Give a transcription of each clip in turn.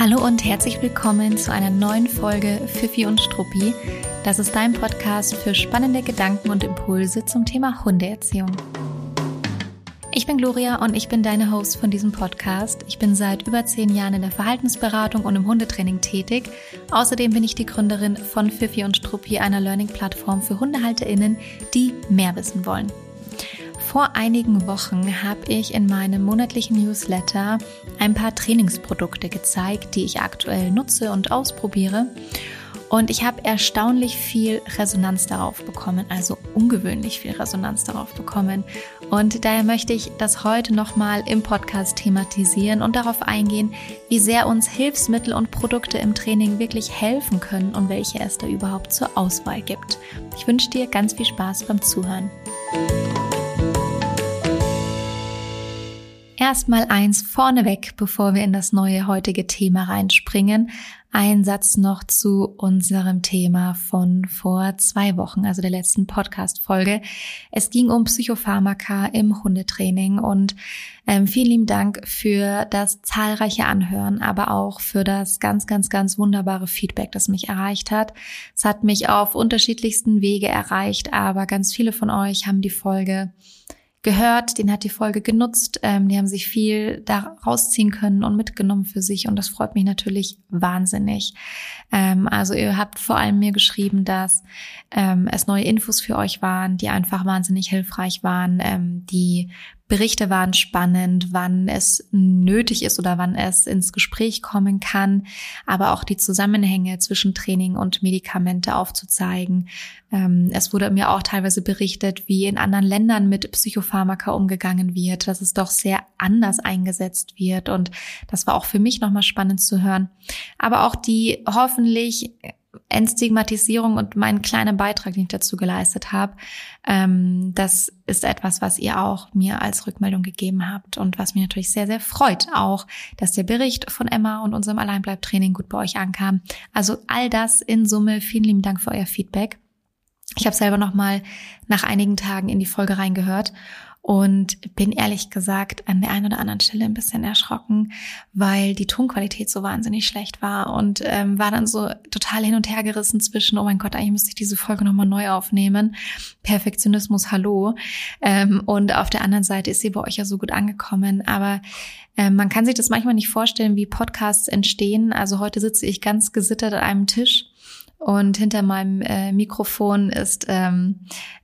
Hallo und herzlich willkommen zu einer neuen Folge Fifi und Struppi. Das ist dein Podcast für spannende Gedanken und Impulse zum Thema Hundeerziehung. Ich bin Gloria und ich bin deine Host von diesem Podcast. Ich bin seit über zehn Jahren in der Verhaltensberatung und im Hundetraining tätig. Außerdem bin ich die Gründerin von Fifi und Struppi, einer Learning-Plattform für HundehalterInnen, die mehr wissen wollen. Vor einigen Wochen habe ich in meinem monatlichen Newsletter ein paar Trainingsprodukte gezeigt, die ich aktuell nutze und ausprobiere. Und ich habe erstaunlich viel Resonanz darauf bekommen, also ungewöhnlich viel Resonanz darauf bekommen. Und daher möchte ich das heute nochmal im Podcast thematisieren und darauf eingehen, wie sehr uns Hilfsmittel und Produkte im Training wirklich helfen können und welche es da überhaupt zur Auswahl gibt. Ich wünsche dir ganz viel Spaß beim Zuhören. Erstmal eins vorneweg, bevor wir in das neue heutige Thema reinspringen. Ein Satz noch zu unserem Thema von vor zwei Wochen, also der letzten Podcast-Folge. Es ging um Psychopharmaka im Hundetraining und ähm, vielen lieben Dank für das zahlreiche Anhören, aber auch für das ganz, ganz, ganz wunderbare Feedback, das mich erreicht hat. Es hat mich auf unterschiedlichsten Wege erreicht, aber ganz viele von euch haben die Folge gehört, den hat die Folge genutzt, ähm, die haben sich viel da rausziehen können und mitgenommen für sich und das freut mich natürlich wahnsinnig. Ähm, also ihr habt vor allem mir geschrieben, dass ähm, es neue Infos für euch waren, die einfach wahnsinnig hilfreich waren, ähm, die Berichte waren spannend, wann es nötig ist oder wann es ins Gespräch kommen kann, aber auch die Zusammenhänge zwischen Training und Medikamente aufzuzeigen. Ähm, es wurde mir auch teilweise berichtet, wie in anderen Ländern mit Psychopharmaka umgegangen wird, dass es doch sehr anders eingesetzt wird und das war auch für mich nochmal spannend zu hören. Aber auch die hoffentlich Entstigmatisierung und mein kleiner Beitrag, den ich dazu geleistet habe, ähm, das ist etwas, was ihr auch mir als Rückmeldung gegeben habt und was mich natürlich sehr, sehr freut. Auch, dass der Bericht von Emma und unserem Alleinbleibtraining gut bei euch ankam. Also all das in Summe. Vielen lieben Dank für euer Feedback. Ich habe selber noch mal nach einigen Tagen in die Folge reingehört und bin ehrlich gesagt an der einen oder anderen Stelle ein bisschen erschrocken, weil die Tonqualität so wahnsinnig schlecht war und ähm, war dann so total hin und her gerissen zwischen, oh mein Gott, eigentlich müsste ich diese Folge nochmal neu aufnehmen. Perfektionismus, hallo. Ähm, und auf der anderen Seite ist sie bei euch ja so gut angekommen, aber ähm, man kann sich das manchmal nicht vorstellen, wie Podcasts entstehen. Also heute sitze ich ganz gesittert an einem Tisch und hinter meinem äh, Mikrofon ist ähm,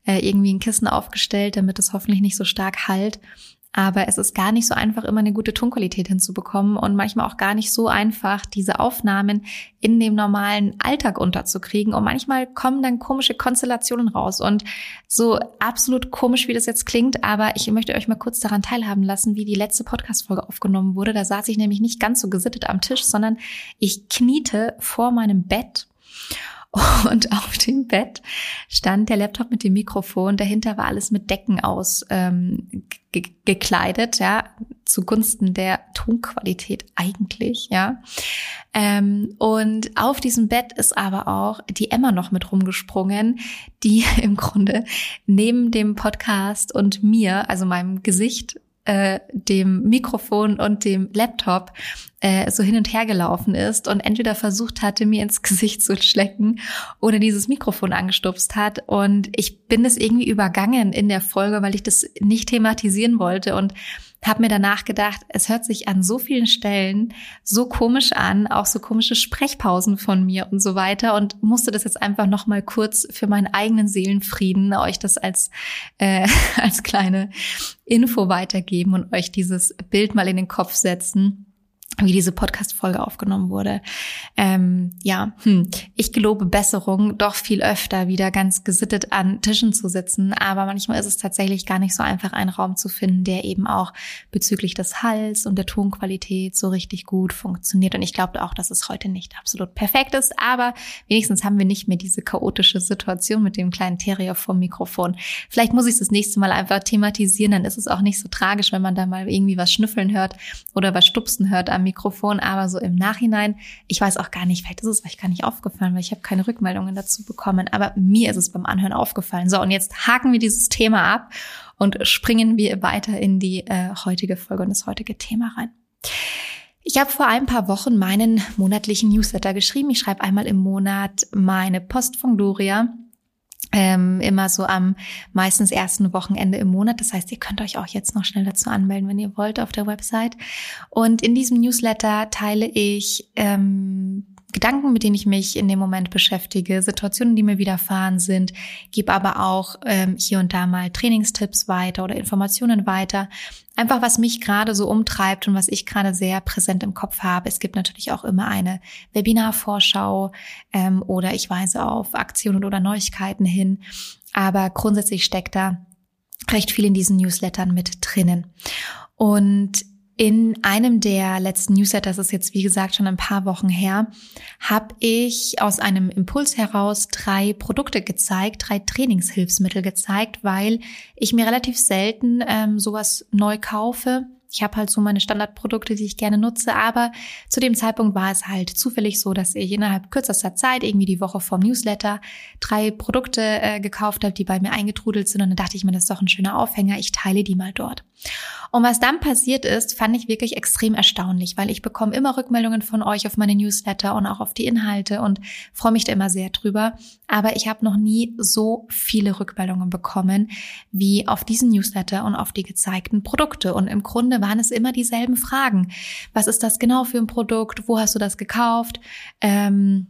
äh, irgendwie ein Kissen aufgestellt, damit es hoffentlich nicht so stark halt. Aber es ist gar nicht so einfach, immer eine gute Tonqualität hinzubekommen und manchmal auch gar nicht so einfach, diese Aufnahmen in dem normalen Alltag unterzukriegen. Und manchmal kommen dann komische Konstellationen raus. Und so absolut komisch, wie das jetzt klingt, aber ich möchte euch mal kurz daran teilhaben lassen, wie die letzte Podcast-Folge aufgenommen wurde. Da saß ich nämlich nicht ganz so gesittet am Tisch, sondern ich kniete vor meinem Bett und auf dem Bett stand der Laptop mit dem Mikrofon. Dahinter war alles mit Decken aus ähm, ge gekleidet, ja, zugunsten der Tonqualität eigentlich, ja. Ähm, und auf diesem Bett ist aber auch die Emma noch mit rumgesprungen, die im Grunde neben dem Podcast und mir, also meinem Gesicht äh, dem Mikrofon und dem Laptop äh, so hin und her gelaufen ist und entweder versucht hatte, mir ins Gesicht zu schlecken oder dieses Mikrofon angestupst hat. Und ich bin es irgendwie übergangen in der Folge, weil ich das nicht thematisieren wollte und habe mir danach gedacht, es hört sich an so vielen Stellen so komisch an, auch so komische Sprechpausen von mir und so weiter und musste das jetzt einfach noch mal kurz für meinen eigenen Seelenfrieden euch das als äh, als kleine Info weitergeben und euch dieses Bild mal in den Kopf setzen wie diese Podcast-Folge aufgenommen wurde. Ähm, ja, hm, ich gelobe Besserung, doch viel öfter wieder ganz gesittet an Tischen zu sitzen. Aber manchmal ist es tatsächlich gar nicht so einfach, einen Raum zu finden, der eben auch bezüglich des Hals und der Tonqualität so richtig gut funktioniert. Und ich glaube auch, dass es heute nicht absolut perfekt ist. Aber wenigstens haben wir nicht mehr diese chaotische Situation mit dem kleinen Terrier vom Mikrofon. Vielleicht muss ich es das nächste Mal einfach thematisieren, dann ist es auch nicht so tragisch, wenn man da mal irgendwie was schnüffeln hört oder was stupsen hört am Mikrofon, aber so im Nachhinein, ich weiß auch gar nicht, vielleicht ist es euch gar nicht aufgefallen, weil ich habe keine Rückmeldungen dazu bekommen, aber mir ist es beim Anhören aufgefallen. So, und jetzt haken wir dieses Thema ab und springen wir weiter in die äh, heutige Folge und das heutige Thema rein. Ich habe vor ein paar Wochen meinen monatlichen Newsletter geschrieben. Ich schreibe einmal im Monat meine Post von Gloria. Ähm, immer so am meistens ersten Wochenende im Monat. Das heißt, ihr könnt euch auch jetzt noch schnell dazu anmelden, wenn ihr wollt, auf der Website. Und in diesem Newsletter teile ich ähm, Gedanken, mit denen ich mich in dem Moment beschäftige, Situationen, die mir widerfahren sind, gebe aber auch ähm, hier und da mal Trainingstipps weiter oder Informationen weiter. Einfach was mich gerade so umtreibt und was ich gerade sehr präsent im Kopf habe. Es gibt natürlich auch immer eine Webinarvorschau ähm, oder ich weise auf Aktionen oder Neuigkeiten hin. Aber grundsätzlich steckt da recht viel in diesen Newslettern mit drinnen. Und in einem der letzten Newsletter, das ist jetzt wie gesagt schon ein paar Wochen her, habe ich aus einem Impuls heraus drei Produkte gezeigt, drei Trainingshilfsmittel gezeigt, weil ich mir relativ selten ähm, sowas neu kaufe. Ich habe halt so meine Standardprodukte, die ich gerne nutze, aber zu dem Zeitpunkt war es halt zufällig so, dass ich innerhalb kürzester Zeit, irgendwie die Woche vom Newsletter, drei Produkte äh, gekauft habe, die bei mir eingetrudelt sind und dann dachte ich mir, das ist doch ein schöner Aufhänger, ich teile die mal dort. Und was dann passiert ist, fand ich wirklich extrem erstaunlich, weil ich bekomme immer Rückmeldungen von euch auf meine Newsletter und auch auf die Inhalte und freue mich da immer sehr drüber. Aber ich habe noch nie so viele Rückmeldungen bekommen wie auf diesen Newsletter und auf die gezeigten Produkte. Und im Grunde waren es immer dieselben Fragen. Was ist das genau für ein Produkt? Wo hast du das gekauft? Ähm,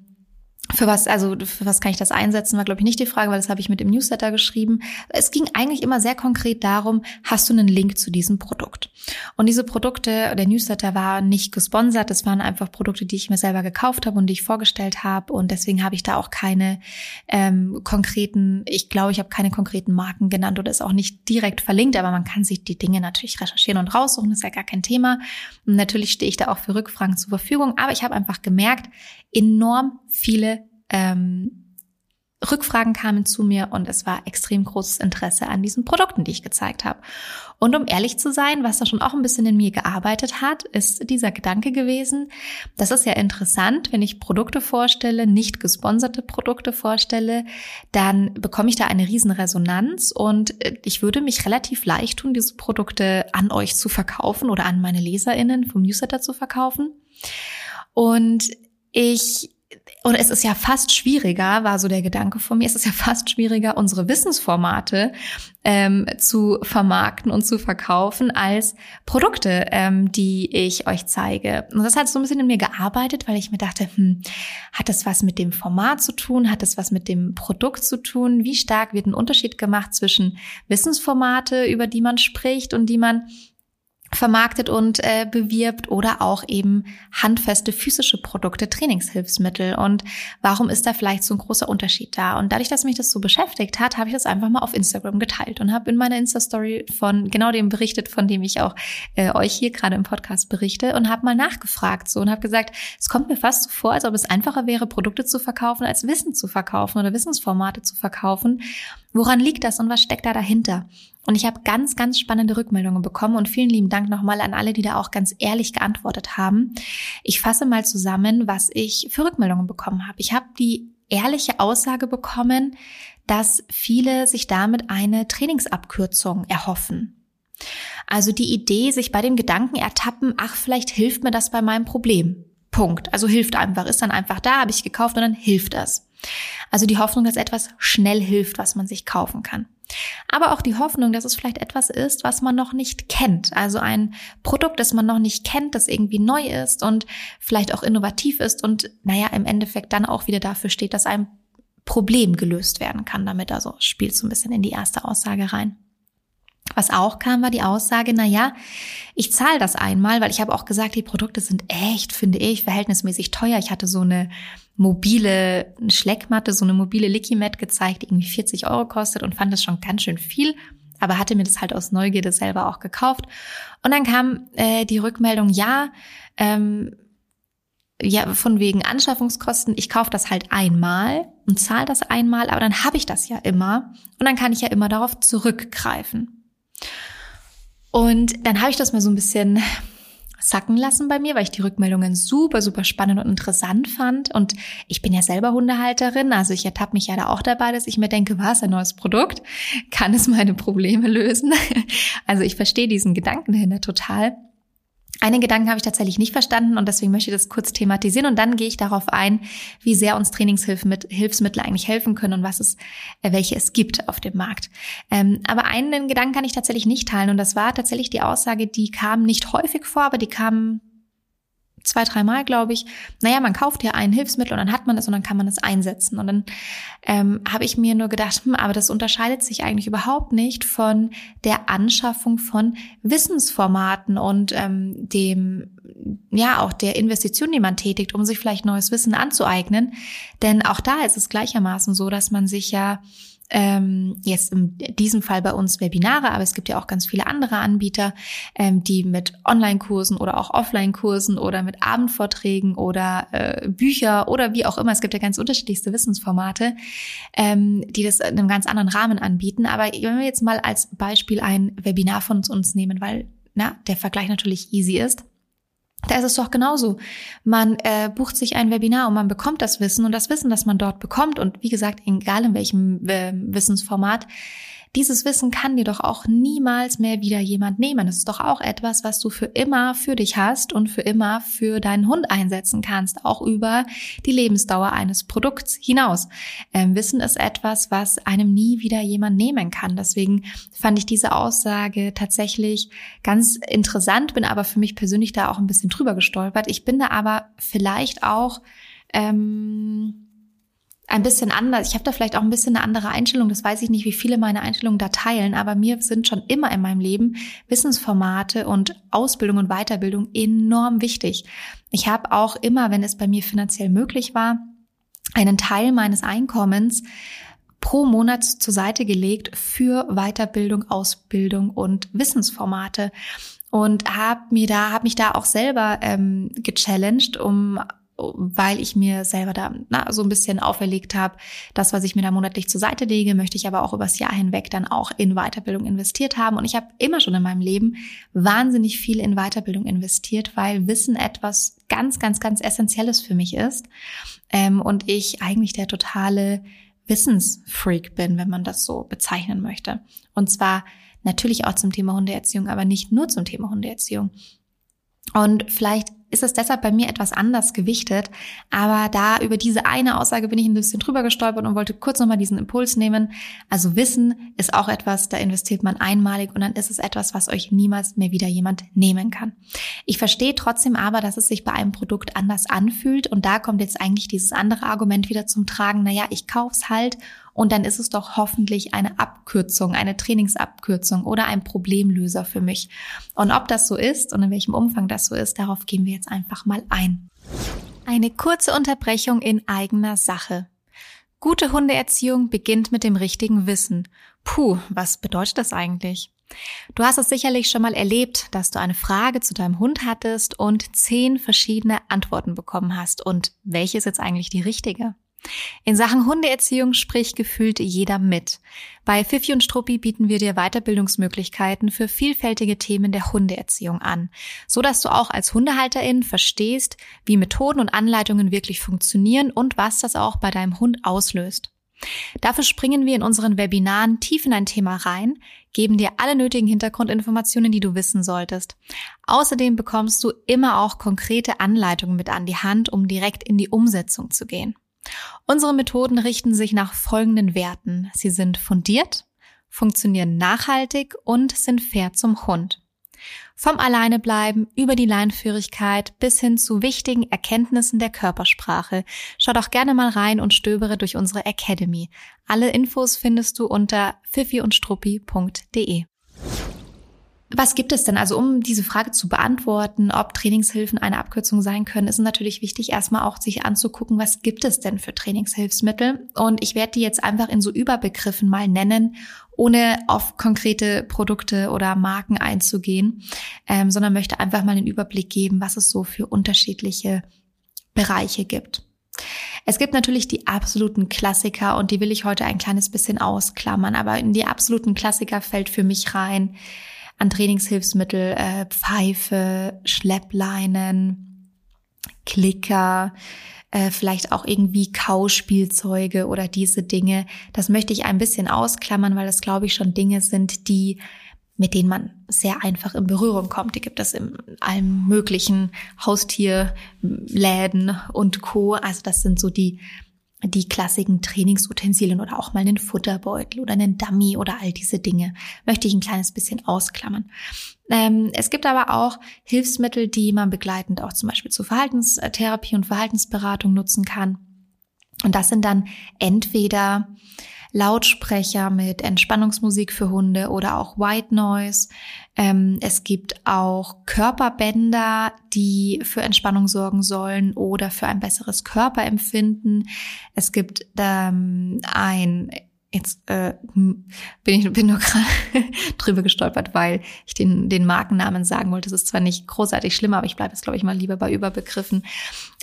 für was, also für was kann ich das einsetzen, war glaube ich nicht die Frage, weil das habe ich mit dem Newsletter geschrieben. Es ging eigentlich immer sehr konkret darum, hast du einen Link zu diesem Produkt? Und diese Produkte, der Newsletter war nicht gesponsert, das waren einfach Produkte, die ich mir selber gekauft habe und die ich vorgestellt habe und deswegen habe ich da auch keine ähm, konkreten, ich glaube, ich habe keine konkreten Marken genannt oder ist auch nicht direkt verlinkt, aber man kann sich die Dinge natürlich recherchieren und raussuchen, das ist ja gar kein Thema. Und natürlich stehe ich da auch für Rückfragen zur Verfügung, aber ich habe einfach gemerkt, enorm viele ähm, Rückfragen kamen zu mir und es war extrem großes Interesse an diesen Produkten, die ich gezeigt habe. Und um ehrlich zu sein, was da schon auch ein bisschen in mir gearbeitet hat, ist dieser Gedanke gewesen, das ist ja interessant, wenn ich Produkte vorstelle, nicht gesponserte Produkte vorstelle, dann bekomme ich da eine riesen Resonanz und äh, ich würde mich relativ leicht tun, diese Produkte an euch zu verkaufen oder an meine Leserinnen vom Newsletter zu verkaufen. Und ich und es ist ja fast schwieriger, war so der Gedanke von mir, es ist ja fast schwieriger, unsere Wissensformate ähm, zu vermarkten und zu verkaufen als Produkte, ähm, die ich euch zeige. Und das hat so ein bisschen in mir gearbeitet, weil ich mir dachte, hm, hat das was mit dem Format zu tun? Hat das was mit dem Produkt zu tun? Wie stark wird ein Unterschied gemacht zwischen Wissensformate, über die man spricht und die man vermarktet und äh, bewirbt oder auch eben handfeste physische Produkte, Trainingshilfsmittel. Und warum ist da vielleicht so ein großer Unterschied da? Und dadurch, dass mich das so beschäftigt hat, habe ich das einfach mal auf Instagram geteilt und habe in meiner Insta-Story von genau dem berichtet, von dem ich auch äh, euch hier gerade im Podcast berichte und habe mal nachgefragt so und habe gesagt, es kommt mir fast so vor, als ob es einfacher wäre, Produkte zu verkaufen, als Wissen zu verkaufen oder Wissensformate zu verkaufen. Woran liegt das und was steckt da dahinter? Und ich habe ganz, ganz spannende Rückmeldungen bekommen und vielen lieben Dank nochmal an alle, die da auch ganz ehrlich geantwortet haben. Ich fasse mal zusammen, was ich für Rückmeldungen bekommen habe. Ich habe die ehrliche Aussage bekommen, dass viele sich damit eine Trainingsabkürzung erhoffen. Also die Idee, sich bei dem Gedanken ertappen, ach, vielleicht hilft mir das bei meinem Problem. Punkt. Also hilft einfach, ist dann einfach da, habe ich gekauft und dann hilft das. Also die Hoffnung, dass etwas schnell hilft, was man sich kaufen kann. Aber auch die Hoffnung, dass es vielleicht etwas ist, was man noch nicht kennt. Also ein Produkt, das man noch nicht kennt, das irgendwie neu ist und vielleicht auch innovativ ist und naja, im Endeffekt dann auch wieder dafür steht, dass ein Problem gelöst werden kann damit. Also spielt so ein bisschen in die erste Aussage rein. Was auch kam, war die Aussage, na ja, ich zahle das einmal, weil ich habe auch gesagt, die Produkte sind echt, finde ich, verhältnismäßig teuer. Ich hatte so eine mobile Schleckmatte, so eine mobile Licky-Mat gezeigt, die irgendwie 40 Euro kostet und fand das schon ganz schön viel, aber hatte mir das halt aus Neugierde selber auch gekauft. Und dann kam äh, die Rückmeldung, ja, ähm, ja, von wegen Anschaffungskosten, ich kaufe das halt einmal und zahle das einmal, aber dann habe ich das ja immer und dann kann ich ja immer darauf zurückgreifen. Und dann habe ich das mal so ein bisschen sacken lassen bei mir, weil ich die Rückmeldungen super, super spannend und interessant fand. Und ich bin ja selber Hundehalterin, also ich ertappe mich ja da auch dabei, dass ich mir denke, was, ein neues Produkt? Kann es meine Probleme lösen? Also ich verstehe diesen Gedanken dahinter total. Einen Gedanken habe ich tatsächlich nicht verstanden und deswegen möchte ich das kurz thematisieren und dann gehe ich darauf ein, wie sehr uns Trainingshilfsmittel eigentlich helfen können und was es, äh, welche es gibt auf dem Markt. Ähm, aber einen Gedanken kann ich tatsächlich nicht teilen und das war tatsächlich die Aussage, die kam nicht häufig vor, aber die kam zwei, dreimal, glaube ich, naja, man kauft ja ein Hilfsmittel und dann hat man es und dann kann man es einsetzen. Und dann ähm, habe ich mir nur gedacht, hm, aber das unterscheidet sich eigentlich überhaupt nicht von der Anschaffung von Wissensformaten und ähm, dem, ja, auch der Investition, die man tätigt, um sich vielleicht neues Wissen anzueignen. Denn auch da ist es gleichermaßen so, dass man sich ja ähm, jetzt in diesem Fall bei uns Webinare, aber es gibt ja auch ganz viele andere Anbieter, ähm, die mit Online-Kursen oder auch Offline-Kursen oder mit Abendvorträgen oder äh, Bücher oder wie auch immer, es gibt ja ganz unterschiedlichste Wissensformate, ähm, die das in einem ganz anderen Rahmen anbieten. Aber wenn wir jetzt mal als Beispiel ein Webinar von uns nehmen, weil na, der Vergleich natürlich easy ist. Da ist es doch genauso. Man äh, bucht sich ein Webinar und man bekommt das Wissen und das Wissen, das man dort bekommt und wie gesagt, egal in welchem äh, Wissensformat, dieses Wissen kann dir doch auch niemals mehr wieder jemand nehmen. Das ist doch auch etwas, was du für immer für dich hast und für immer für deinen Hund einsetzen kannst, auch über die Lebensdauer eines Produkts hinaus. Ähm, Wissen ist etwas, was einem nie wieder jemand nehmen kann. Deswegen fand ich diese Aussage tatsächlich ganz interessant, bin aber für mich persönlich da auch ein bisschen drüber gestolpert. Ich bin da aber vielleicht auch ähm, ein bisschen anders. Ich habe da vielleicht auch ein bisschen eine andere Einstellung. Das weiß ich nicht, wie viele meine Einstellungen da teilen, aber mir sind schon immer in meinem Leben Wissensformate und Ausbildung und Weiterbildung enorm wichtig. Ich habe auch immer, wenn es bei mir finanziell möglich war, einen Teil meines Einkommens pro Monat zur Seite gelegt für Weiterbildung, Ausbildung und Wissensformate und habe mir da habe mich da auch selber ähm, gechallenged, um weil ich mir selber da na, so ein bisschen auferlegt habe, das, was ich mir da monatlich zur Seite lege, möchte ich aber auch übers Jahr hinweg dann auch in Weiterbildung investiert haben. Und ich habe immer schon in meinem Leben wahnsinnig viel in Weiterbildung investiert, weil Wissen etwas ganz, ganz, ganz Essentielles für mich ist. Ähm, und ich eigentlich der totale Wissensfreak bin, wenn man das so bezeichnen möchte. Und zwar natürlich auch zum Thema Hundeerziehung, aber nicht nur zum Thema Hundeerziehung. Und vielleicht ist es deshalb bei mir etwas anders gewichtet. Aber da über diese eine Aussage bin ich ein bisschen drüber gestolpert und wollte kurz nochmal diesen Impuls nehmen. Also Wissen ist auch etwas, da investiert man einmalig und dann ist es etwas, was euch niemals mehr wieder jemand nehmen kann. Ich verstehe trotzdem aber, dass es sich bei einem Produkt anders anfühlt und da kommt jetzt eigentlich dieses andere Argument wieder zum Tragen. Naja, ich kauf's halt und dann ist es doch hoffentlich eine Abkürzung, eine Trainingsabkürzung oder ein Problemlöser für mich. Und ob das so ist und in welchem Umfang das so ist, darauf gehen wir jetzt einfach mal ein. Eine kurze Unterbrechung in eigener Sache. Gute Hundeerziehung beginnt mit dem richtigen Wissen. Puh, was bedeutet das eigentlich? Du hast es sicherlich schon mal erlebt, dass du eine Frage zu deinem Hund hattest und zehn verschiedene Antworten bekommen hast. Und welche ist jetzt eigentlich die richtige? In Sachen Hundeerziehung spricht gefühlt jeder mit. Bei Fifi und Struppi bieten wir dir Weiterbildungsmöglichkeiten für vielfältige Themen der Hundeerziehung an, so dass du auch als Hundehalterin verstehst, wie Methoden und Anleitungen wirklich funktionieren und was das auch bei deinem Hund auslöst. Dafür springen wir in unseren Webinaren tief in ein Thema rein, geben dir alle nötigen Hintergrundinformationen, die du wissen solltest. Außerdem bekommst du immer auch konkrete Anleitungen mit an die Hand, um direkt in die Umsetzung zu gehen. Unsere Methoden richten sich nach folgenden Werten. Sie sind fundiert, funktionieren nachhaltig und sind fair zum Hund. Vom Alleinebleiben über die Leinführigkeit bis hin zu wichtigen Erkenntnissen der Körpersprache. Schau doch gerne mal rein und stöbere durch unsere Academy. Alle Infos findest du unter pfiffiundstruppi.de. Was gibt es denn? Also um diese Frage zu beantworten, ob Trainingshilfen eine Abkürzung sein können, ist natürlich wichtig, erstmal auch sich anzugucken, was gibt es denn für Trainingshilfsmittel? Und ich werde die jetzt einfach in so Überbegriffen mal nennen, ohne auf konkrete Produkte oder Marken einzugehen, ähm, sondern möchte einfach mal den Überblick geben, was es so für unterschiedliche Bereiche gibt. Es gibt natürlich die absoluten Klassiker und die will ich heute ein kleines bisschen ausklammern, aber in die absoluten Klassiker fällt für mich rein an Trainingshilfsmittel, äh, Pfeife, Schleppleinen, Klicker, äh, vielleicht auch irgendwie Kauspielzeuge oder diese Dinge. Das möchte ich ein bisschen ausklammern, weil das, glaube ich, schon Dinge sind, die mit denen man sehr einfach in Berührung kommt. Die gibt es in allen möglichen Haustierläden und Co. Also das sind so die, die klassischen Trainingsutensilien oder auch mal einen Futterbeutel oder einen Dummy oder all diese Dinge. Möchte ich ein kleines bisschen ausklammern. Ähm, es gibt aber auch Hilfsmittel, die man begleitend auch zum Beispiel zur Verhaltenstherapie und Verhaltensberatung nutzen kann. Und das sind dann entweder Lautsprecher mit Entspannungsmusik für Hunde oder auch White Noise. Ähm, es gibt auch Körperbänder, die für Entspannung sorgen sollen oder für ein besseres Körperempfinden. Es gibt ähm, ein Jetzt äh, bin ich bin nur gerade drüber gestolpert, weil ich den, den Markennamen sagen wollte. Das ist zwar nicht großartig schlimm, aber ich bleibe jetzt, glaube ich, mal lieber bei Überbegriffen.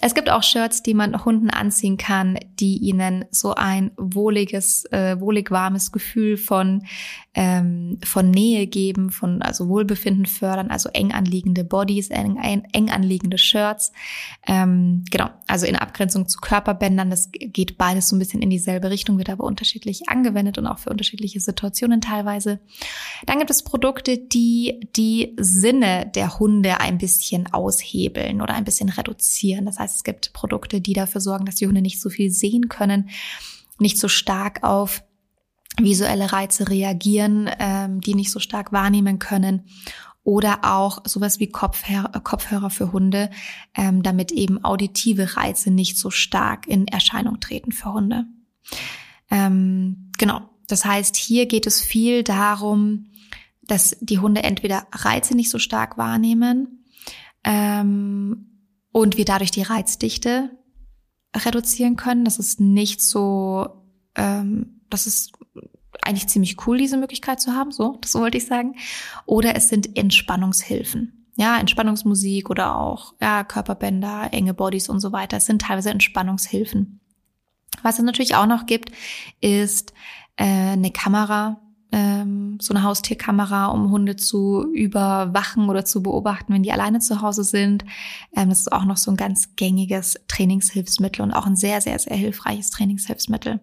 Es gibt auch Shirts, die man Hunden anziehen kann, die ihnen so ein wohliges, äh, wohlig warmes Gefühl von ähm, von Nähe geben, von also Wohlbefinden fördern, also eng anliegende Bodies, eng, eng anliegende Shirts. Ähm, genau, also in Abgrenzung zu Körperbändern, das geht beides so ein bisschen in dieselbe Richtung, wird aber unterschiedlich angewendet und auch für unterschiedliche Situationen teilweise. Dann gibt es Produkte, die die Sinne der Hunde ein bisschen aushebeln oder ein bisschen reduzieren. Das heißt, es gibt Produkte, die dafür sorgen, dass die Hunde nicht so viel sehen können, nicht so stark auf visuelle Reize reagieren, ähm, die nicht so stark wahrnehmen können. Oder auch sowas wie Kopfhörer, für Hunde, ähm, damit eben auditive Reize nicht so stark in Erscheinung treten für Hunde. Ähm, genau. Das heißt, hier geht es viel darum, dass die Hunde entweder Reize nicht so stark wahrnehmen ähm, und wir dadurch die Reizdichte reduzieren können. Das ist nicht so, ähm, das ist eigentlich ziemlich cool, diese Möglichkeit zu haben, so, das wollte ich sagen. Oder es sind Entspannungshilfen. Ja, Entspannungsmusik oder auch ja, Körperbänder, enge Bodies und so weiter. Es sind teilweise Entspannungshilfen. Was es natürlich auch noch gibt, ist äh, eine Kamera, ähm, so eine Haustierkamera, um Hunde zu überwachen oder zu beobachten, wenn die alleine zu Hause sind. Ähm, das ist auch noch so ein ganz gängiges Trainingshilfsmittel und auch ein sehr, sehr, sehr hilfreiches Trainingshilfsmittel.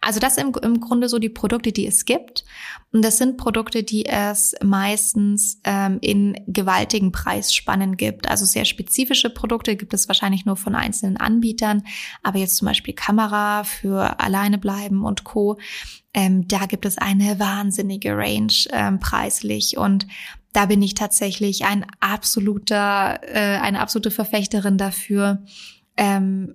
Also das im, im Grunde so die Produkte, die es gibt. Und das sind Produkte, die es meistens ähm, in gewaltigen Preisspannen gibt. Also sehr spezifische Produkte gibt es wahrscheinlich nur von einzelnen Anbietern. Aber jetzt zum Beispiel Kamera für alleine bleiben und Co ähm, da gibt es eine wahnsinnige Range ähm, preislich und da bin ich tatsächlich ein absoluter, äh, eine absolute Verfechterin dafür, ähm,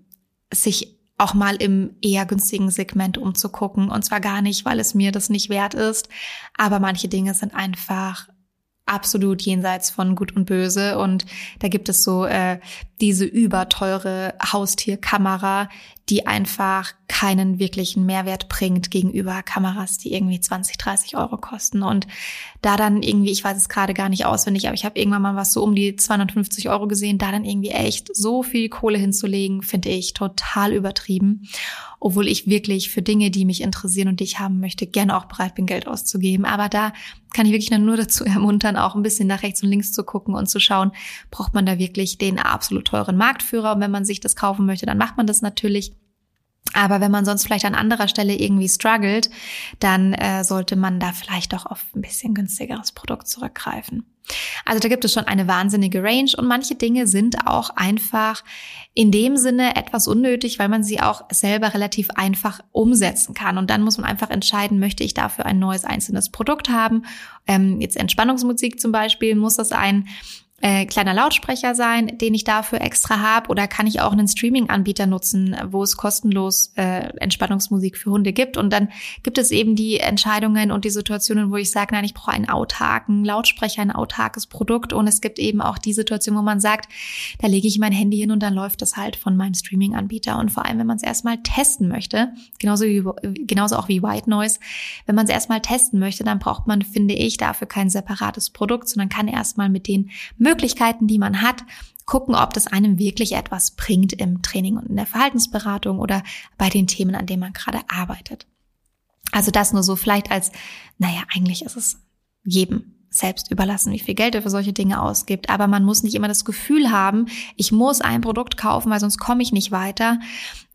sich auch mal im eher günstigen Segment umzugucken. Und zwar gar nicht, weil es mir das nicht wert ist, aber manche Dinge sind einfach absolut jenseits von Gut und Böse. Und da gibt es so äh, diese überteure Haustierkamera, die einfach keinen wirklichen Mehrwert bringt gegenüber Kameras, die irgendwie 20, 30 Euro kosten. Und da dann irgendwie, ich weiß es gerade gar nicht auswendig, aber ich habe irgendwann mal was so um die 250 Euro gesehen, da dann irgendwie echt so viel Kohle hinzulegen, finde ich total übertrieben. Obwohl ich wirklich für Dinge, die mich interessieren und die ich haben möchte, gerne auch bereit bin, Geld auszugeben. Aber da kann ich wirklich nur dazu ermuntern, auch ein bisschen nach rechts und links zu gucken und zu schauen, braucht man da wirklich den absolut teuren Marktführer. Und wenn man sich das kaufen möchte, dann macht man das natürlich. Aber wenn man sonst vielleicht an anderer Stelle irgendwie struggelt, dann äh, sollte man da vielleicht doch auf ein bisschen günstigeres Produkt zurückgreifen. Also da gibt es schon eine wahnsinnige Range und manche Dinge sind auch einfach in dem Sinne etwas unnötig, weil man sie auch selber relativ einfach umsetzen kann. Und dann muss man einfach entscheiden, möchte ich dafür ein neues einzelnes Produkt haben? Ähm, jetzt Entspannungsmusik zum Beispiel, muss das ein äh, kleiner Lautsprecher sein, den ich dafür extra habe, oder kann ich auch einen Streaming-Anbieter nutzen, wo es kostenlos äh, Entspannungsmusik für Hunde gibt. Und dann gibt es eben die Entscheidungen und die Situationen, wo ich sage, nein, ich brauche einen autarken Lautsprecher, ein autarkes Produkt. Und es gibt eben auch die Situation, wo man sagt, da lege ich mein Handy hin und dann läuft das halt von meinem Streaming-Anbieter. Und vor allem, wenn man es erstmal testen möchte, genauso wie genauso auch wie White Noise, wenn man es erstmal testen möchte, dann braucht man, finde ich, dafür kein separates Produkt, sondern kann erstmal mit den Möglichkeiten, die man hat, gucken, ob das einem wirklich etwas bringt im Training und in der Verhaltensberatung oder bei den Themen, an denen man gerade arbeitet. Also das nur so vielleicht als, naja, eigentlich ist es jedem selbst überlassen, wie viel Geld er für solche Dinge ausgibt. Aber man muss nicht immer das Gefühl haben, ich muss ein Produkt kaufen, weil sonst komme ich nicht weiter.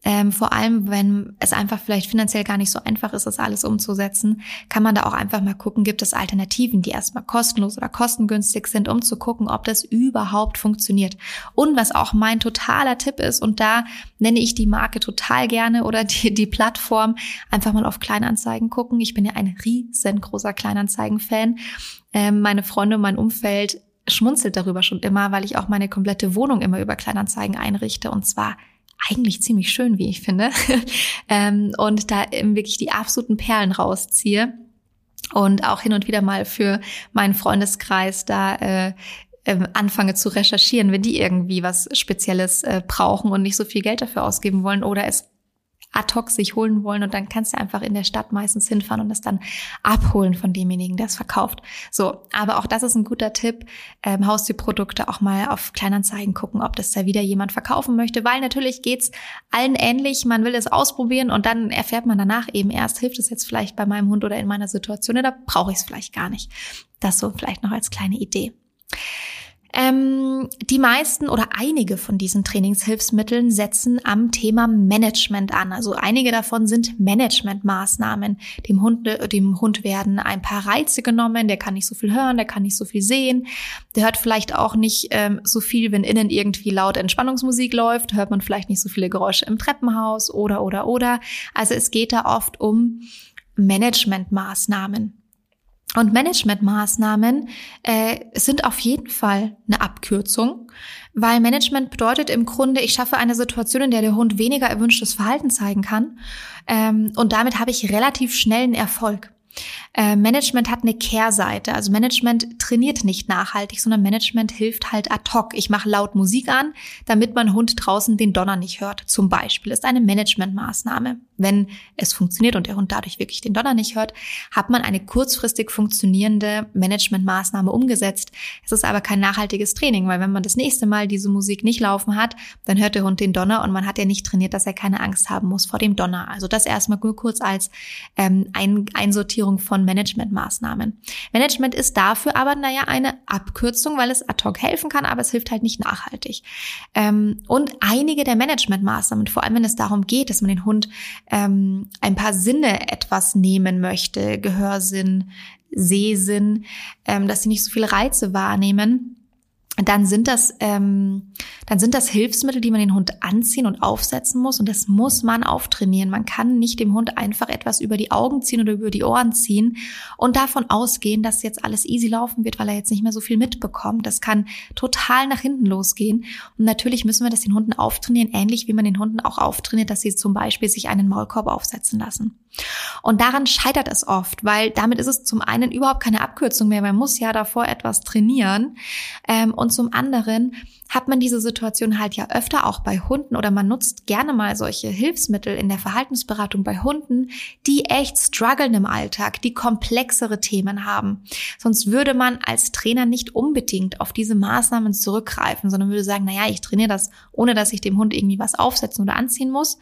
Ähm, vor allem, wenn es einfach vielleicht finanziell gar nicht so einfach ist, das alles umzusetzen, kann man da auch einfach mal gucken, gibt es Alternativen, die erstmal kostenlos oder kostengünstig sind, um zu gucken, ob das überhaupt funktioniert. Und was auch mein totaler Tipp ist, und da nenne ich die Marke total gerne oder die, die Plattform, einfach mal auf Kleinanzeigen gucken. Ich bin ja ein riesengroßer Kleinanzeigen-Fan. Ähm, meine Freunde und mein Umfeld schmunzelt darüber schon immer, weil ich auch meine komplette Wohnung immer über Kleinanzeigen einrichte und zwar eigentlich ziemlich schön, wie ich finde, ähm, und da wirklich die absoluten Perlen rausziehe und auch hin und wieder mal für meinen Freundeskreis da äh, ähm, anfange zu recherchieren, wenn die irgendwie was Spezielles äh, brauchen und nicht so viel Geld dafür ausgeben wollen oder es ad hoc sich holen wollen und dann kannst du einfach in der Stadt meistens hinfahren und das dann abholen von demjenigen, der es verkauft. So, aber auch das ist ein guter Tipp. Ähm, Haustierprodukte auch mal auf Kleinanzeigen gucken, ob das da wieder jemand verkaufen möchte, weil natürlich geht's allen ähnlich. Man will es ausprobieren und dann erfährt man danach eben erst, hilft es jetzt vielleicht bei meinem Hund oder in meiner Situation oder brauche ich es vielleicht gar nicht. Das so vielleicht noch als kleine Idee. Ähm, die meisten oder einige von diesen Trainingshilfsmitteln setzen am Thema Management an. Also einige davon sind Managementmaßnahmen. Dem Hund, dem Hund werden ein paar Reize genommen. Der kann nicht so viel hören, der kann nicht so viel sehen. Der hört vielleicht auch nicht ähm, so viel, wenn innen irgendwie laut Entspannungsmusik läuft. Hört man vielleicht nicht so viele Geräusche im Treppenhaus oder, oder, oder. Also es geht da oft um Managementmaßnahmen. Und Managementmaßnahmen äh, sind auf jeden Fall eine Abkürzung, weil Management bedeutet im Grunde, ich schaffe eine Situation, in der der Hund weniger erwünschtes Verhalten zeigen kann ähm, und damit habe ich relativ schnellen Erfolg. Äh, Management hat eine Kehrseite. Also Management trainiert nicht nachhaltig, sondern Management hilft halt ad hoc. Ich mache laut Musik an, damit mein Hund draußen den Donner nicht hört. Zum Beispiel ist eine Managementmaßnahme. Wenn es funktioniert und der Hund dadurch wirklich den Donner nicht hört, hat man eine kurzfristig funktionierende Managementmaßnahme umgesetzt. Es ist aber kein nachhaltiges Training, weil wenn man das nächste Mal diese Musik nicht laufen hat, dann hört der Hund den Donner und man hat ja nicht trainiert, dass er keine Angst haben muss vor dem Donner. Also das erstmal nur kurz als ähm, Ein Einsortierung von Managementmaßnahmen. Management ist dafür aber, naja, eine Abkürzung, weil es ad hoc helfen kann, aber es hilft halt nicht nachhaltig. Ähm, und einige der Managementmaßnahmen, vor allem wenn es darum geht, dass man den Hund ähm, ein paar Sinne etwas nehmen möchte, Gehörsinn, Sehsinn, ähm, dass sie nicht so viele Reize wahrnehmen, dann sind das ähm, dann sind das Hilfsmittel, die man den Hund anziehen und aufsetzen muss und das muss man auftrainieren. Man kann nicht dem Hund einfach etwas über die Augen ziehen oder über die Ohren ziehen und davon ausgehen, dass jetzt alles easy laufen wird, weil er jetzt nicht mehr so viel mitbekommt. Das kann total nach hinten losgehen und natürlich müssen wir das den Hunden auftrainieren, ähnlich wie man den Hunden auch auftrainiert, dass sie zum Beispiel sich einen Maulkorb aufsetzen lassen. Und daran scheitert es oft, weil damit ist es zum einen überhaupt keine Abkürzung mehr. Man muss ja davor etwas trainieren. Ähm, und zum anderen hat man diese Situation halt ja öfter auch bei Hunden oder man nutzt gerne mal solche Hilfsmittel in der Verhaltensberatung bei Hunden, die echt strugglen im Alltag, die komplexere Themen haben. Sonst würde man als Trainer nicht unbedingt auf diese Maßnahmen zurückgreifen, sondern würde sagen, naja, ich trainiere das, ohne dass ich dem Hund irgendwie was aufsetzen oder anziehen muss.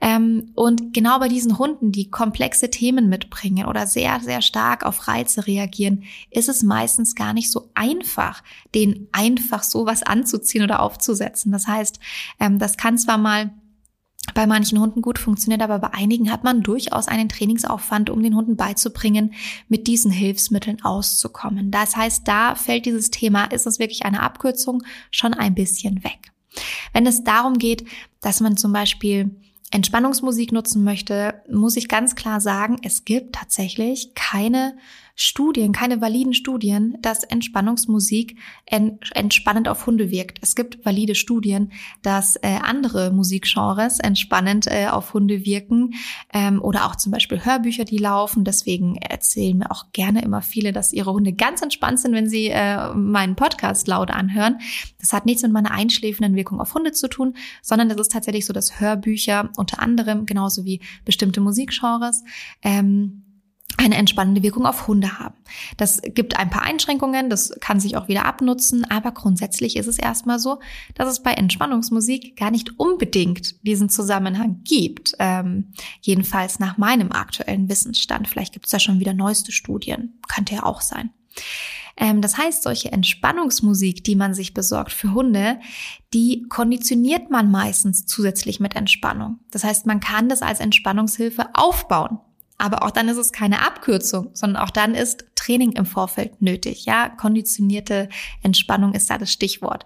Ähm, und genau bei diesen Hunden, die komplexe Themen mitbringen oder sehr, sehr stark auf Reize reagieren, ist es meistens gar nicht so einfach, den einfach sowas anzuziehen oder aufzusetzen. Das heißt, ähm, das kann zwar mal bei manchen Hunden gut funktioniert, aber bei einigen hat man durchaus einen Trainingsaufwand, um den Hunden beizubringen, mit diesen Hilfsmitteln auszukommen. Das heißt, da fällt dieses Thema, ist es wirklich eine Abkürzung, schon ein bisschen weg. Wenn es darum geht, dass man zum Beispiel Entspannungsmusik nutzen möchte, muss ich ganz klar sagen, es gibt tatsächlich keine Studien, keine validen Studien, dass Entspannungsmusik entspannend auf Hunde wirkt. Es gibt valide Studien, dass äh, andere Musikgenres entspannend äh, auf Hunde wirken ähm, oder auch zum Beispiel Hörbücher, die laufen. Deswegen erzählen mir auch gerne immer viele, dass ihre Hunde ganz entspannt sind, wenn sie äh, meinen Podcast laut anhören. Das hat nichts mit meiner einschläfenden Wirkung auf Hunde zu tun, sondern das ist tatsächlich so, dass Hörbücher unter anderem genauso wie bestimmte Musikgenres ähm, eine entspannende Wirkung auf Hunde haben. Das gibt ein paar Einschränkungen, das kann sich auch wieder abnutzen, aber grundsätzlich ist es erstmal so, dass es bei Entspannungsmusik gar nicht unbedingt diesen Zusammenhang gibt. Ähm, jedenfalls nach meinem aktuellen Wissensstand. Vielleicht gibt es da schon wieder neueste Studien, könnte ja auch sein. Ähm, das heißt, solche Entspannungsmusik, die man sich besorgt für Hunde, die konditioniert man meistens zusätzlich mit Entspannung. Das heißt, man kann das als Entspannungshilfe aufbauen. Aber auch dann ist es keine Abkürzung, sondern auch dann ist Training im Vorfeld nötig. Ja, konditionierte Entspannung ist da das Stichwort.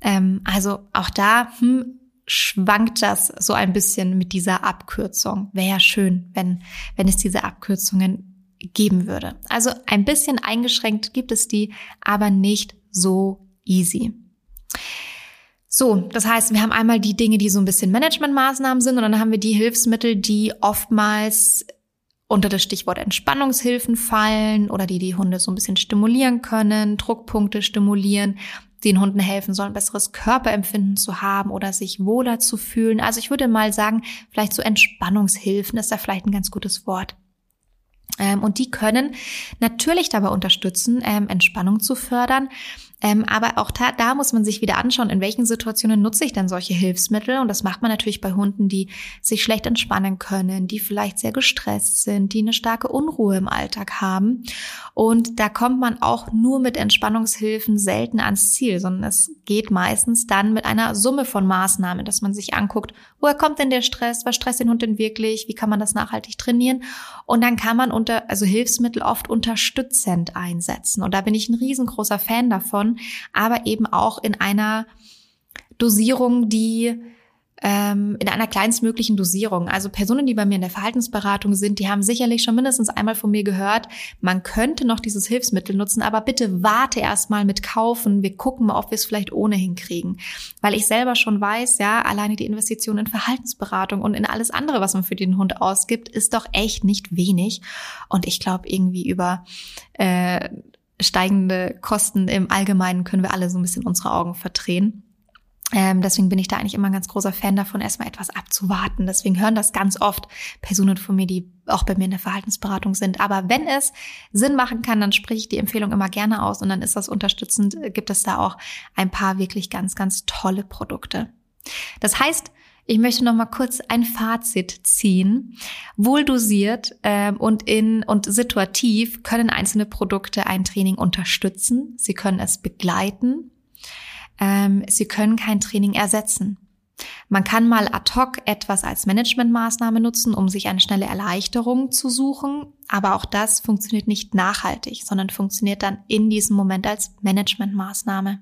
Ähm, also auch da hm, schwankt das so ein bisschen mit dieser Abkürzung. Wäre ja schön, wenn, wenn es diese Abkürzungen geben würde. Also ein bisschen eingeschränkt gibt es die, aber nicht so easy. So, das heißt, wir haben einmal die Dinge, die so ein bisschen Managementmaßnahmen sind und dann haben wir die Hilfsmittel, die oftmals unter das Stichwort Entspannungshilfen fallen oder die die Hunde so ein bisschen stimulieren können, Druckpunkte stimulieren, den Hunden helfen sollen, besseres Körperempfinden zu haben oder sich wohler zu fühlen. Also ich würde mal sagen, vielleicht so Entspannungshilfen ist da vielleicht ein ganz gutes Wort. Ähm, und die können natürlich dabei unterstützen, ähm, Entspannung zu fördern. Ähm, aber auch da, da muss man sich wieder anschauen, in welchen Situationen nutze ich denn solche Hilfsmittel. Und das macht man natürlich bei Hunden, die sich schlecht entspannen können, die vielleicht sehr gestresst sind, die eine starke Unruhe im Alltag haben. Und da kommt man auch nur mit Entspannungshilfen selten ans Ziel, sondern es geht meistens dann mit einer Summe von Maßnahmen, dass man sich anguckt, woher kommt denn der Stress, was stresst den Hund denn wirklich, wie kann man das nachhaltig trainieren. Und dann kann man unter, also Hilfsmittel oft unterstützend einsetzen. Und da bin ich ein riesengroßer Fan davon aber eben auch in einer Dosierung, die ähm, in einer kleinstmöglichen Dosierung. Also Personen, die bei mir in der Verhaltensberatung sind, die haben sicherlich schon mindestens einmal von mir gehört, man könnte noch dieses Hilfsmittel nutzen, aber bitte warte erstmal mit kaufen. Wir gucken mal, ob wir es vielleicht ohnehin kriegen. Weil ich selber schon weiß, ja, alleine die Investition in Verhaltensberatung und in alles andere, was man für den Hund ausgibt, ist doch echt nicht wenig. Und ich glaube, irgendwie über äh, steigende Kosten im Allgemeinen können wir alle so ein bisschen unsere Augen verdrehen. Ähm, deswegen bin ich da eigentlich immer ein ganz großer Fan davon, erstmal etwas abzuwarten. Deswegen hören das ganz oft Personen von mir, die auch bei mir in der Verhaltensberatung sind. Aber wenn es Sinn machen kann, dann spreche ich die Empfehlung immer gerne aus und dann ist das unterstützend, gibt es da auch ein paar wirklich ganz, ganz tolle Produkte. Das heißt, ich möchte noch mal kurz ein Fazit ziehen. Wohl dosiert ähm, und in und situativ können einzelne Produkte ein Training unterstützen. Sie können es begleiten. Ähm, sie können kein Training ersetzen. Man kann mal ad hoc etwas als Managementmaßnahme nutzen, um sich eine schnelle Erleichterung zu suchen, aber auch das funktioniert nicht nachhaltig, sondern funktioniert dann in diesem Moment als Managementmaßnahme.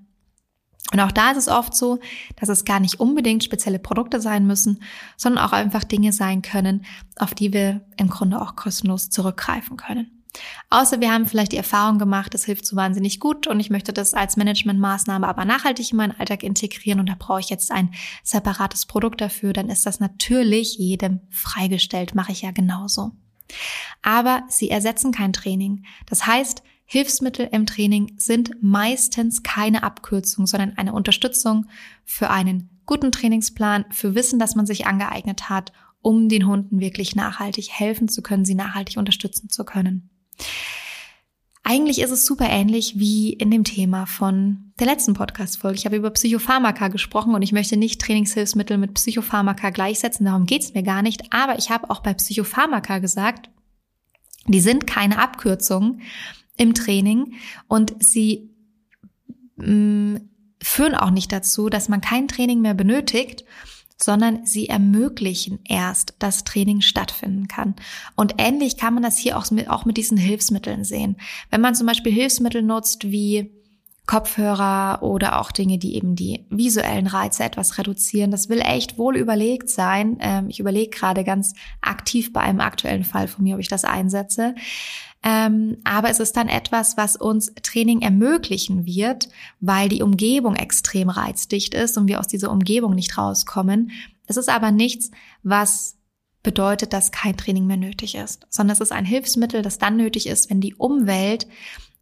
Und auch da ist es oft so, dass es gar nicht unbedingt spezielle Produkte sein müssen, sondern auch einfach Dinge sein können, auf die wir im Grunde auch kostenlos zurückgreifen können. Außer wir haben vielleicht die Erfahrung gemacht, das hilft so wahnsinnig gut und ich möchte das als Managementmaßnahme aber nachhaltig in meinen Alltag integrieren und da brauche ich jetzt ein separates Produkt dafür, dann ist das natürlich jedem freigestellt, mache ich ja genauso. Aber sie ersetzen kein Training. Das heißt, Hilfsmittel im Training sind meistens keine Abkürzung, sondern eine Unterstützung für einen guten Trainingsplan, für Wissen, das man sich angeeignet hat, um den Hunden wirklich nachhaltig helfen zu können, sie nachhaltig unterstützen zu können. Eigentlich ist es super ähnlich wie in dem Thema von der letzten Podcast-Folge. Ich habe über Psychopharmaka gesprochen und ich möchte nicht Trainingshilfsmittel mit Psychopharmaka gleichsetzen, darum geht es mir gar nicht. Aber ich habe auch bei Psychopharmaka gesagt, die sind keine Abkürzung, im Training und sie mh, mm, führen auch nicht dazu, dass man kein Training mehr benötigt, sondern sie ermöglichen erst, dass Training stattfinden kann. Und ähnlich kann man das hier auch mit, auch mit diesen Hilfsmitteln sehen. Wenn man zum Beispiel Hilfsmittel nutzt wie Kopfhörer oder auch Dinge, die eben die visuellen Reize etwas reduzieren. Das will echt wohl überlegt sein. Ähm, ich überlege gerade ganz aktiv bei einem aktuellen Fall von mir, ob ich das einsetze. Ähm, aber es ist dann etwas, was uns Training ermöglichen wird, weil die Umgebung extrem reizdicht ist und wir aus dieser Umgebung nicht rauskommen. Es ist aber nichts, was bedeutet, dass kein Training mehr nötig ist, sondern es ist ein Hilfsmittel, das dann nötig ist, wenn die Umwelt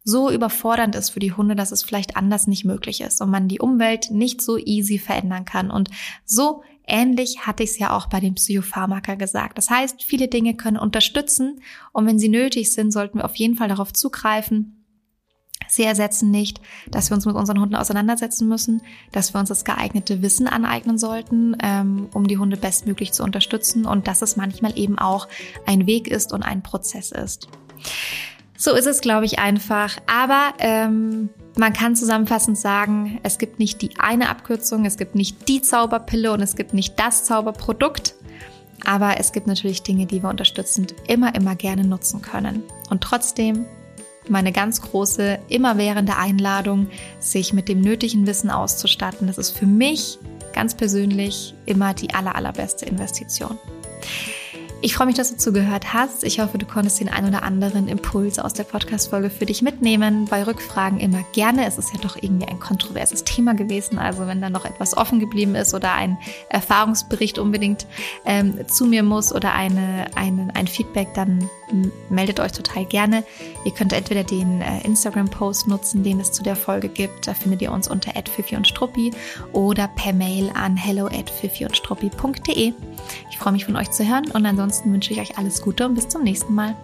so überfordernd ist für die Hunde, dass es vielleicht anders nicht möglich ist und man die Umwelt nicht so easy verändern kann. Und so ähnlich hatte ich es ja auch bei den Psychopharmaka gesagt. Das heißt, viele Dinge können unterstützen und wenn sie nötig sind, sollten wir auf jeden Fall darauf zugreifen. Sie ersetzen nicht, dass wir uns mit unseren Hunden auseinandersetzen müssen, dass wir uns das geeignete Wissen aneignen sollten, ähm, um die Hunde bestmöglich zu unterstützen und dass es manchmal eben auch ein Weg ist und ein Prozess ist. So ist es, glaube ich, einfach. Aber ähm, man kann zusammenfassend sagen, es gibt nicht die eine Abkürzung, es gibt nicht die Zauberpille und es gibt nicht das Zauberprodukt. Aber es gibt natürlich Dinge, die wir unterstützend immer, immer gerne nutzen können. Und trotzdem meine ganz große, immerwährende Einladung, sich mit dem nötigen Wissen auszustatten. Das ist für mich ganz persönlich immer die aller, allerbeste Investition. Ich freue mich, dass du zugehört hast. Ich hoffe, du konntest den ein oder anderen Impuls aus der Podcast-Folge für dich mitnehmen. Bei Rückfragen immer gerne. Es ist ja doch irgendwie ein kontroverses Thema gewesen. Also wenn da noch etwas offen geblieben ist oder ein Erfahrungsbericht unbedingt ähm, zu mir muss oder eine, eine, ein Feedback, dann meldet euch total gerne. Ihr könnt entweder den äh, Instagram-Post nutzen, den es zu der Folge gibt. Da findet ihr uns unter und struppi oder per Mail an hello at und struppi.de. Ich freue mich von euch zu hören und ansonsten wünsche ich euch alles Gute und bis zum nächsten Mal.